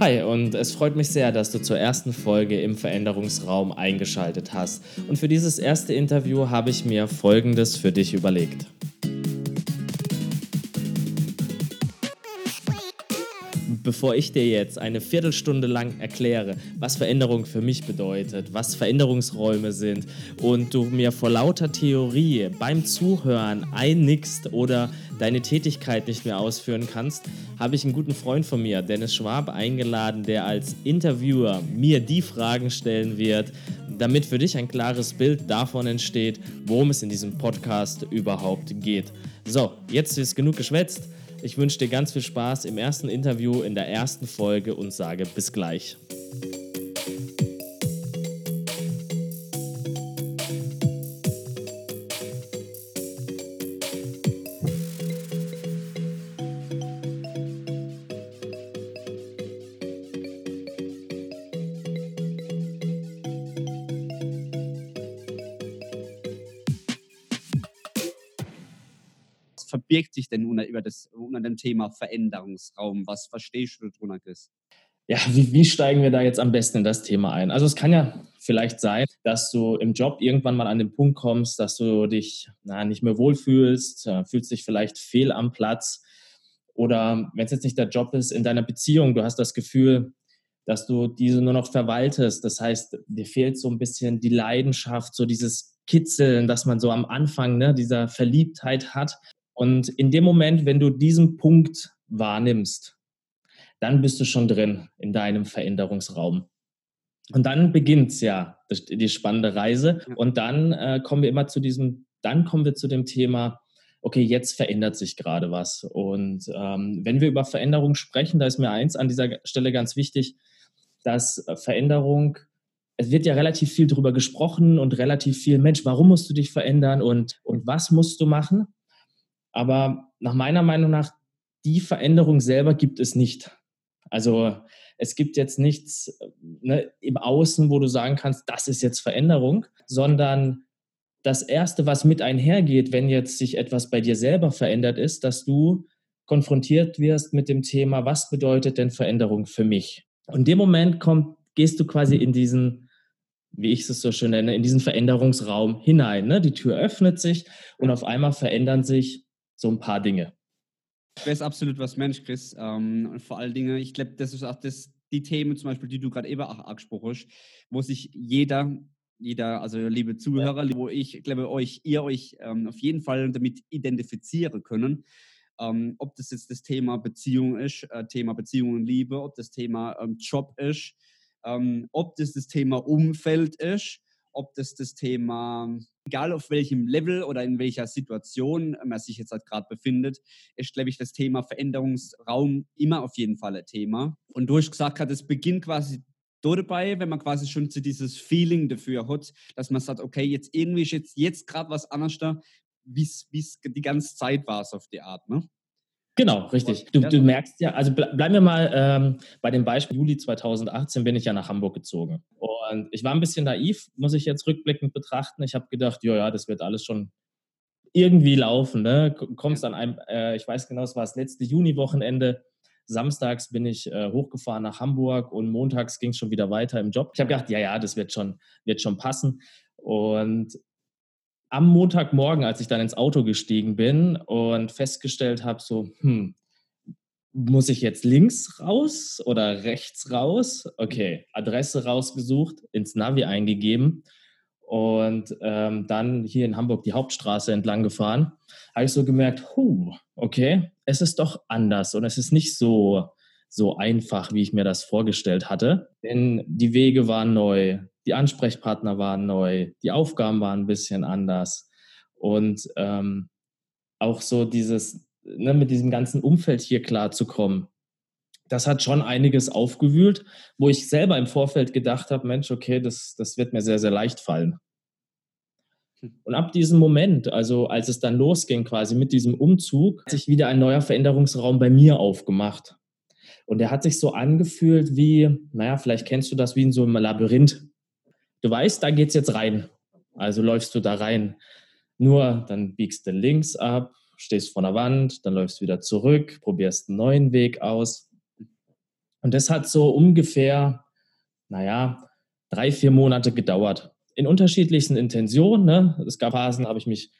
Hi und es freut mich sehr, dass du zur ersten Folge im Veränderungsraum eingeschaltet hast. Und für dieses erste Interview habe ich mir Folgendes für dich überlegt. Bevor ich dir jetzt eine Viertelstunde lang erkläre, was Veränderung für mich bedeutet, was Veränderungsräume sind und du mir vor lauter Theorie beim Zuhören einnickst oder deine Tätigkeit nicht mehr ausführen kannst, habe ich einen guten Freund von mir, Dennis Schwab, eingeladen, der als Interviewer mir die Fragen stellen wird, damit für dich ein klares Bild davon entsteht, worum es in diesem Podcast überhaupt geht. So, jetzt ist genug geschwätzt. Ich wünsche dir ganz viel Spaß im ersten Interview in der ersten Folge und sage bis gleich. verbirgt sich denn über das, unter dem Thema Veränderungsraum? Was verstehst du darunter, Chris? Ja, wie, wie steigen wir da jetzt am besten in das Thema ein? Also es kann ja vielleicht sein, dass du im Job irgendwann mal an den Punkt kommst, dass du dich na, nicht mehr wohlfühlst, äh, fühlst dich vielleicht fehl am Platz. Oder wenn es jetzt nicht der Job ist, in deiner Beziehung, du hast das Gefühl, dass du diese nur noch verwaltest. Das heißt, dir fehlt so ein bisschen die Leidenschaft, so dieses Kitzeln, dass man so am Anfang ne, dieser Verliebtheit hat. Und in dem Moment, wenn du diesen Punkt wahrnimmst, dann bist du schon drin in deinem Veränderungsraum. Und dann beginnt ja die spannende Reise. Und dann äh, kommen wir immer zu diesem, dann kommen wir zu dem Thema, okay, jetzt verändert sich gerade was. Und ähm, wenn wir über Veränderung sprechen, da ist mir eins an dieser Stelle ganz wichtig, dass Veränderung, es wird ja relativ viel darüber gesprochen und relativ viel, Mensch, warum musst du dich verändern und, und was musst du machen? Aber nach meiner Meinung nach, die Veränderung selber gibt es nicht. Also es gibt jetzt nichts ne, im Außen, wo du sagen kannst, das ist jetzt Veränderung, sondern das Erste, was mit einhergeht, wenn jetzt sich etwas bei dir selber verändert ist, dass du konfrontiert wirst mit dem Thema, was bedeutet denn Veränderung für mich? Und in dem Moment kommt, gehst du quasi in diesen, wie ich es so schön nenne, in diesen Veränderungsraum hinein. Ne? Die Tür öffnet sich und auf einmal verändern sich so ein paar Dinge. Ich weiß absolut, was Mensch, Chris. Ähm, und vor allen Dingen, ich glaube, das ist auch das, die Themen zum Beispiel, die du gerade eben auch angesprochen hast, wo sich jeder, jeder, also liebe Zuhörer, ja. wo ich glaube, euch, ihr euch ähm, auf jeden Fall damit identifizieren können. Ähm, ob das jetzt das Thema Beziehung ist, äh, Thema Beziehung und Liebe, ob das Thema ähm, Job ist, ähm, ob das das Thema Umfeld ist, ob das das Thema egal auf welchem Level oder in welcher Situation man sich jetzt halt gerade befindet, ist, glaube ich, das Thema Veränderungsraum immer auf jeden Fall ein Thema. Und du hast gesagt, es beginnt quasi dabei, wenn man quasi schon zu dieses Feeling dafür hat, dass man sagt, okay, jetzt irgendwie ist jetzt, jetzt gerade was anders da, wie es die ganze Zeit war, es auf die Art, ne? Genau, richtig. Du, du merkst ja, also bleiben wir mal ähm, bei dem Beispiel Juli 2018 bin ich ja nach Hamburg gezogen. Und ich war ein bisschen naiv, muss ich jetzt rückblickend betrachten. Ich habe gedacht, ja, ja, das wird alles schon irgendwie laufen. Ne? Kommst an einem, äh, ich weiß genau, es war das letzte Juni-Wochenende. Samstags bin ich äh, hochgefahren nach Hamburg und montags ging es schon wieder weiter im Job. Ich habe gedacht, ja, ja, das wird schon, wird schon passen. Und am Montagmorgen, als ich dann ins Auto gestiegen bin und festgestellt habe, so, hm, muss ich jetzt links raus oder rechts raus? Okay, Adresse rausgesucht, ins Navi eingegeben und ähm, dann hier in Hamburg die Hauptstraße entlang gefahren. Habe ich so gemerkt, huh, okay, es ist doch anders und es ist nicht so, so einfach, wie ich mir das vorgestellt hatte. Denn die Wege waren neu, die Ansprechpartner waren neu, die Aufgaben waren ein bisschen anders. Und ähm, auch so dieses, ne, mit diesem ganzen Umfeld hier klarzukommen, das hat schon einiges aufgewühlt, wo ich selber im Vorfeld gedacht habe, Mensch, okay, das, das wird mir sehr, sehr leicht fallen. Hm. Und ab diesem Moment, also als es dann losging quasi mit diesem Umzug, hat sich wieder ein neuer Veränderungsraum bei mir aufgemacht. Und der hat sich so angefühlt wie, naja, vielleicht kennst du das wie in so einem Labyrinth. Du weißt, da geht's jetzt rein. Also läufst du da rein. Nur dann biegst du links ab, stehst vor der Wand, dann läufst du wieder zurück, probierst einen neuen Weg aus. Und das hat so ungefähr, naja, drei, vier Monate gedauert. In unterschiedlichsten Intentionen. Ne? Es gab Phasen, habe ich mich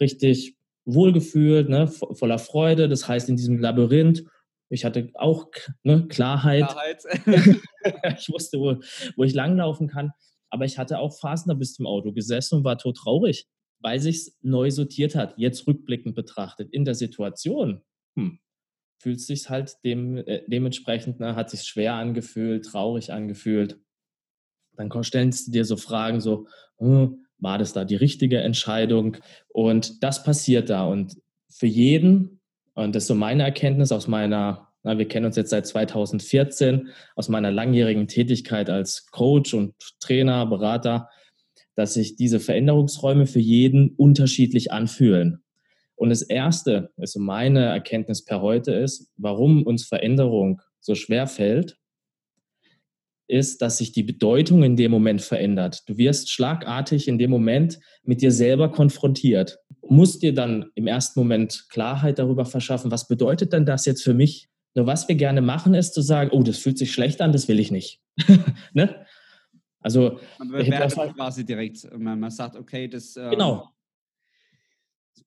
richtig wohlgefühlt, ne? voller Freude. Das heißt, in diesem Labyrinth, ich hatte auch ne, Klarheit. Klarheit. ich wusste, wo, wo ich langlaufen kann. Aber ich hatte auch Phasen, da bist du im Auto gesessen und war tot traurig, weil sich neu sortiert hat. Jetzt rückblickend betrachtet. In der Situation hm, fühlt sich halt dem, äh, dementsprechend, ne, hat sich schwer angefühlt, traurig angefühlt. Dann stellst du dir so Fragen, so, hm, war das da die richtige Entscheidung? Und das passiert da. Und für jeden, und das ist so meine Erkenntnis aus meiner, wir kennen uns jetzt seit 2014, aus meiner langjährigen Tätigkeit als Coach und Trainer, Berater, dass sich diese Veränderungsräume für jeden unterschiedlich anfühlen. Und das Erste, also meine Erkenntnis per heute ist, warum uns Veränderung so schwer fällt, ist, dass sich die Bedeutung in dem Moment verändert. Du wirst schlagartig in dem Moment mit dir selber konfrontiert. Musst dir dann im ersten Moment Klarheit darüber verschaffen, was bedeutet denn das jetzt für mich? Nur was wir gerne machen, ist zu sagen, oh, das fühlt sich schlecht an, das will ich nicht. ne? Also man bewertet quasi direkt. Man, man sagt, okay, das ähm, genau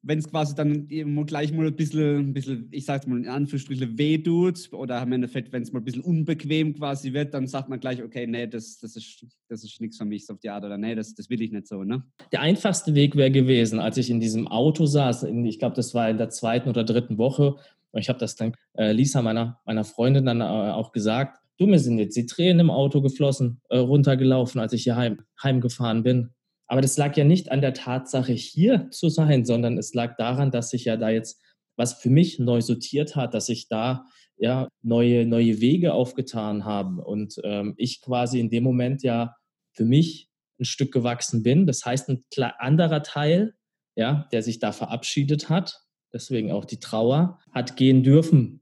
wenn es quasi dann gleich mal ein bisschen, ein bisschen ich sag's mal in Anführungsstrichen, weh tut oder im Endeffekt, wenn es mal ein bisschen unbequem quasi wird, dann sagt man gleich, okay, nee, das, das ist, das ist nichts für mich auf die Art oder nee, das, das will ich nicht so, ne? Der einfachste Weg wäre gewesen, als ich in diesem Auto saß, in, ich glaube, das war in der zweiten oder dritten Woche, und ich habe das dann äh, Lisa, meiner, meiner Freundin, dann äh, auch gesagt, du, mir sind jetzt die Tränen im Auto geflossen, äh, runtergelaufen, als ich hier heim, heimgefahren bin. Aber das lag ja nicht an der Tatsache, hier zu sein, sondern es lag daran, dass sich ja da jetzt was für mich neu sortiert hat, dass sich da ja neue, neue Wege aufgetan haben und ähm, ich quasi in dem Moment ja für mich ein Stück gewachsen bin. Das heißt, ein anderer Teil, ja, der sich da verabschiedet hat, deswegen auch die Trauer, hat gehen dürfen.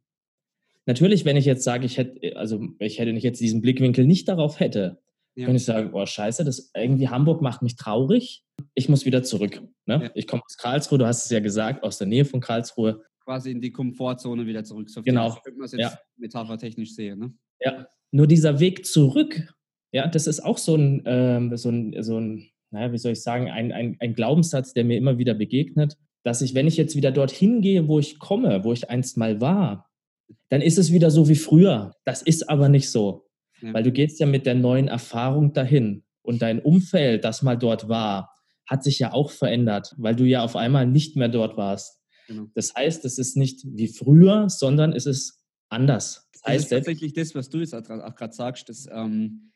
Natürlich, wenn ich jetzt sage, ich hätte, also ich hätte nicht jetzt diesen Blickwinkel nicht darauf hätte, ja. Kann ich sagen, oh scheiße, das irgendwie Hamburg macht mich traurig. Ich muss wieder zurück. Ne? Ja. Ich komme aus Karlsruhe, du hast es ja gesagt, aus der Nähe von Karlsruhe. Quasi in die Komfortzone wieder zurück. So genau. Wenn man es jetzt ja. metaphertechnisch sehe. Ne? Ja, nur dieser Weg zurück, ja, das ist auch so ein, ähm, so ein, so ein naja, wie soll ich sagen, ein, ein, ein Glaubenssatz, der mir immer wieder begegnet, dass ich, wenn ich jetzt wieder dorthin gehe, wo ich komme, wo ich einst mal war, dann ist es wieder so wie früher. Das ist aber nicht so. Ja. Weil du gehst ja mit der neuen Erfahrung dahin und dein Umfeld, das mal dort war, hat sich ja auch verändert, weil du ja auf einmal nicht mehr dort warst. Genau. Das heißt, es ist nicht wie früher, sondern es ist anders. Das, heißt, ist tatsächlich das, was du jetzt auch gerade sagst, das ähm,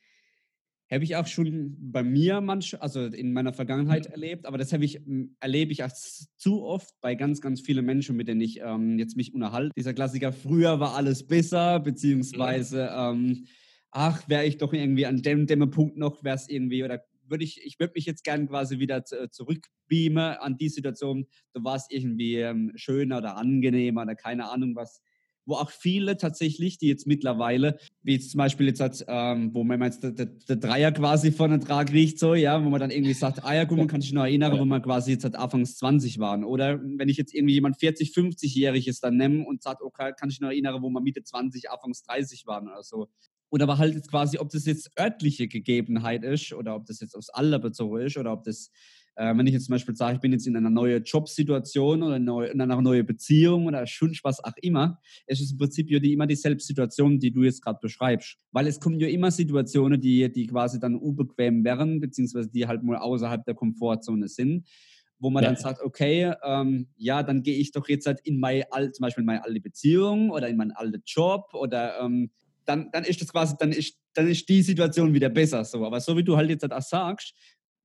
habe ich auch schon bei mir manch, also in meiner Vergangenheit mhm. erlebt, aber das habe ich, erlebe ich auch zu oft bei ganz, ganz vielen Menschen, mit denen ich ähm, jetzt mich unterhalte. Dieser Klassiker, früher war alles besser, beziehungsweise ähm, ach, wäre ich doch irgendwie an dem, dem Punkt noch, wäre es irgendwie, oder würde ich, ich würde mich jetzt gerne quasi wieder zurückbeamen an die Situation, da war es irgendwie ähm, schöner oder angenehmer oder keine Ahnung was wo auch viele tatsächlich, die jetzt mittlerweile, wie jetzt zum Beispiel jetzt hat, ähm, wo man jetzt der, der, der, Dreier quasi von den Trag riecht, so, ja, wo man dann irgendwie sagt, ah ja, gut, man kann sich noch erinnern, wo man quasi jetzt halt anfangs 20 waren. Oder wenn ich jetzt irgendwie jemand 40, 50-Jähriges dann nehme und sagt, okay, kann ich noch erinnern, wo man Mitte 20, anfangs 30 waren oder so oder aber halt jetzt quasi, ob das jetzt örtliche Gegebenheit ist oder ob das jetzt aufs Alter bezogen ist oder ob das, äh, wenn ich jetzt zum Beispiel sage, ich bin jetzt in einer neuen Jobsituation oder in einer neuen Beziehung oder schon was auch immer, es ist im Prinzip ja die, immer dieselbe Situation, die du jetzt gerade beschreibst. Weil es kommen ja immer Situationen, die, die quasi dann unbequem wären, beziehungsweise die halt mal außerhalb der Komfortzone sind wo man ja. dann sagt, okay, ähm, ja, dann gehe ich doch jetzt halt in meine alte, zum Beispiel in meine alte Beziehung oder in meinen alten Job oder ähm, dann, dann ist das quasi, dann ist, dann ist die Situation wieder besser. So. Aber so wie du halt jetzt halt auch sagst,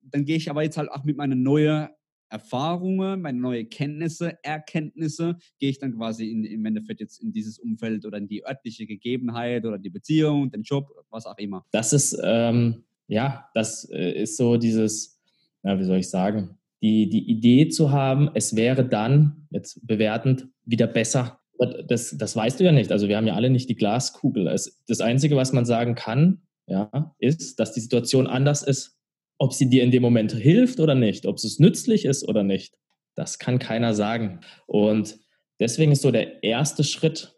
dann gehe ich aber jetzt halt auch mit meinen neuen Erfahrungen, meine neuen Kenntnisse, Erkenntnisse, gehe ich dann quasi in, im Endeffekt jetzt in dieses Umfeld oder in die örtliche Gegebenheit oder die Beziehung, den Job, was auch immer. Das ist, ähm, ja, das äh, ist so dieses, ja, wie soll ich sagen, die, die Idee zu haben, es wäre dann, jetzt bewertend, wieder besser das, das weißt du ja nicht. Also wir haben ja alle nicht die Glaskugel. Das Einzige, was man sagen kann, ja, ist, dass die Situation anders ist. Ob sie dir in dem Moment hilft oder nicht, ob es nützlich ist oder nicht, das kann keiner sagen. Und deswegen ist so der erste Schritt,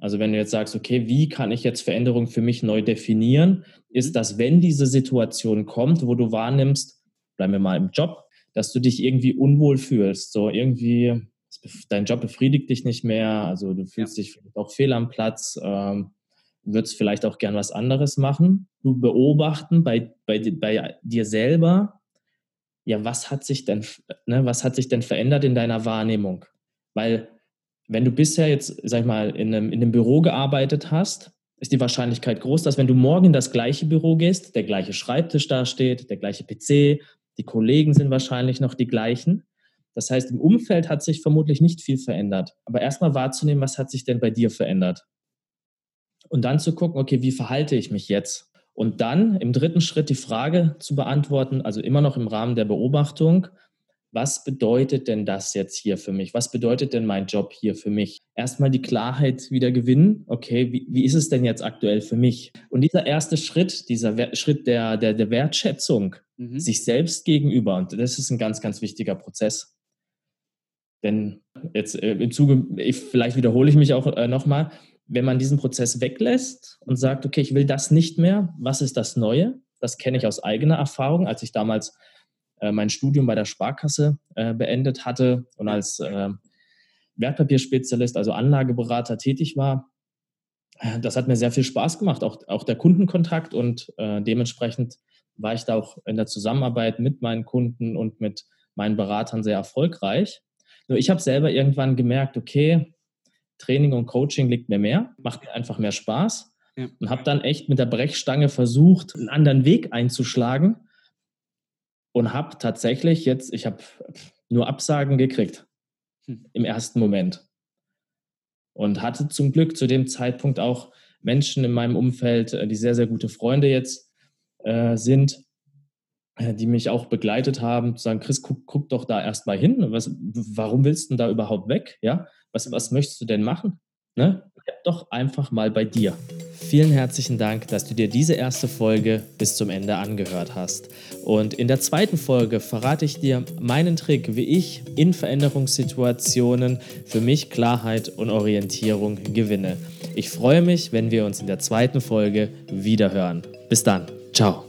Also wenn du jetzt sagst, okay, wie kann ich jetzt Veränderung für mich neu definieren, ist das, wenn diese Situation kommt, wo du wahrnimmst, bleiben wir mal im Job, dass du dich irgendwie unwohl fühlst, so irgendwie dein Job befriedigt dich nicht mehr, also du fühlst ja. dich vielleicht auch fehl am Platz, ähm, würdest vielleicht auch gern was anderes machen. Du beobachten bei, bei, bei dir selber, ja, was hat sich denn, ne, was hat sich denn verändert in deiner Wahrnehmung? Weil wenn du bisher jetzt, sag ich mal, in einem, in einem Büro gearbeitet hast, ist die Wahrscheinlichkeit groß, dass wenn du morgen in das gleiche Büro gehst, der gleiche Schreibtisch da steht, der gleiche PC, die Kollegen sind wahrscheinlich noch die gleichen. Das heißt, im Umfeld hat sich vermutlich nicht viel verändert. Aber erstmal wahrzunehmen, was hat sich denn bei dir verändert? Und dann zu gucken, okay, wie verhalte ich mich jetzt? Und dann im dritten Schritt die Frage zu beantworten, also immer noch im Rahmen der Beobachtung, was bedeutet denn das jetzt hier für mich? Was bedeutet denn mein Job hier für mich? Erstmal die Klarheit wieder gewinnen. Okay, wie, wie ist es denn jetzt aktuell für mich? Und dieser erste Schritt, dieser Schritt der, der, der Wertschätzung mhm. sich selbst gegenüber, und das ist ein ganz, ganz wichtiger Prozess. Denn jetzt äh, im Zuge, ich, vielleicht wiederhole ich mich auch äh, nochmal, wenn man diesen Prozess weglässt und sagt, okay, ich will das nicht mehr, was ist das Neue? Das kenne ich aus eigener Erfahrung, als ich damals äh, mein Studium bei der Sparkasse äh, beendet hatte und als äh, Wertpapierspezialist, also Anlageberater tätig war. Äh, das hat mir sehr viel Spaß gemacht, auch, auch der Kundenkontakt und äh, dementsprechend war ich da auch in der Zusammenarbeit mit meinen Kunden und mit meinen Beratern sehr erfolgreich. Nur ich habe selber irgendwann gemerkt, okay, Training und Coaching liegt mir mehr, macht mir einfach mehr Spaß. Ja. Und habe dann echt mit der Brechstange versucht, einen anderen Weg einzuschlagen und habe tatsächlich jetzt, ich habe nur Absagen gekriegt hm. im ersten Moment. Und hatte zum Glück zu dem Zeitpunkt auch Menschen in meinem Umfeld, äh, die sehr, sehr gute Freunde jetzt äh, sind, äh, die mich auch begleitet haben, zu sagen, Chris, guck, guck doch da erstmal hin. Was, warum willst du denn da überhaupt weg? Ja, was, was möchtest du denn machen? Ne? Doch einfach mal bei dir. Vielen herzlichen Dank, dass du dir diese erste Folge bis zum Ende angehört hast. Und in der zweiten Folge verrate ich dir meinen Trick, wie ich in Veränderungssituationen für mich Klarheit und Orientierung gewinne. Ich freue mich, wenn wir uns in der zweiten Folge wiederhören. Bis dann. Ciao.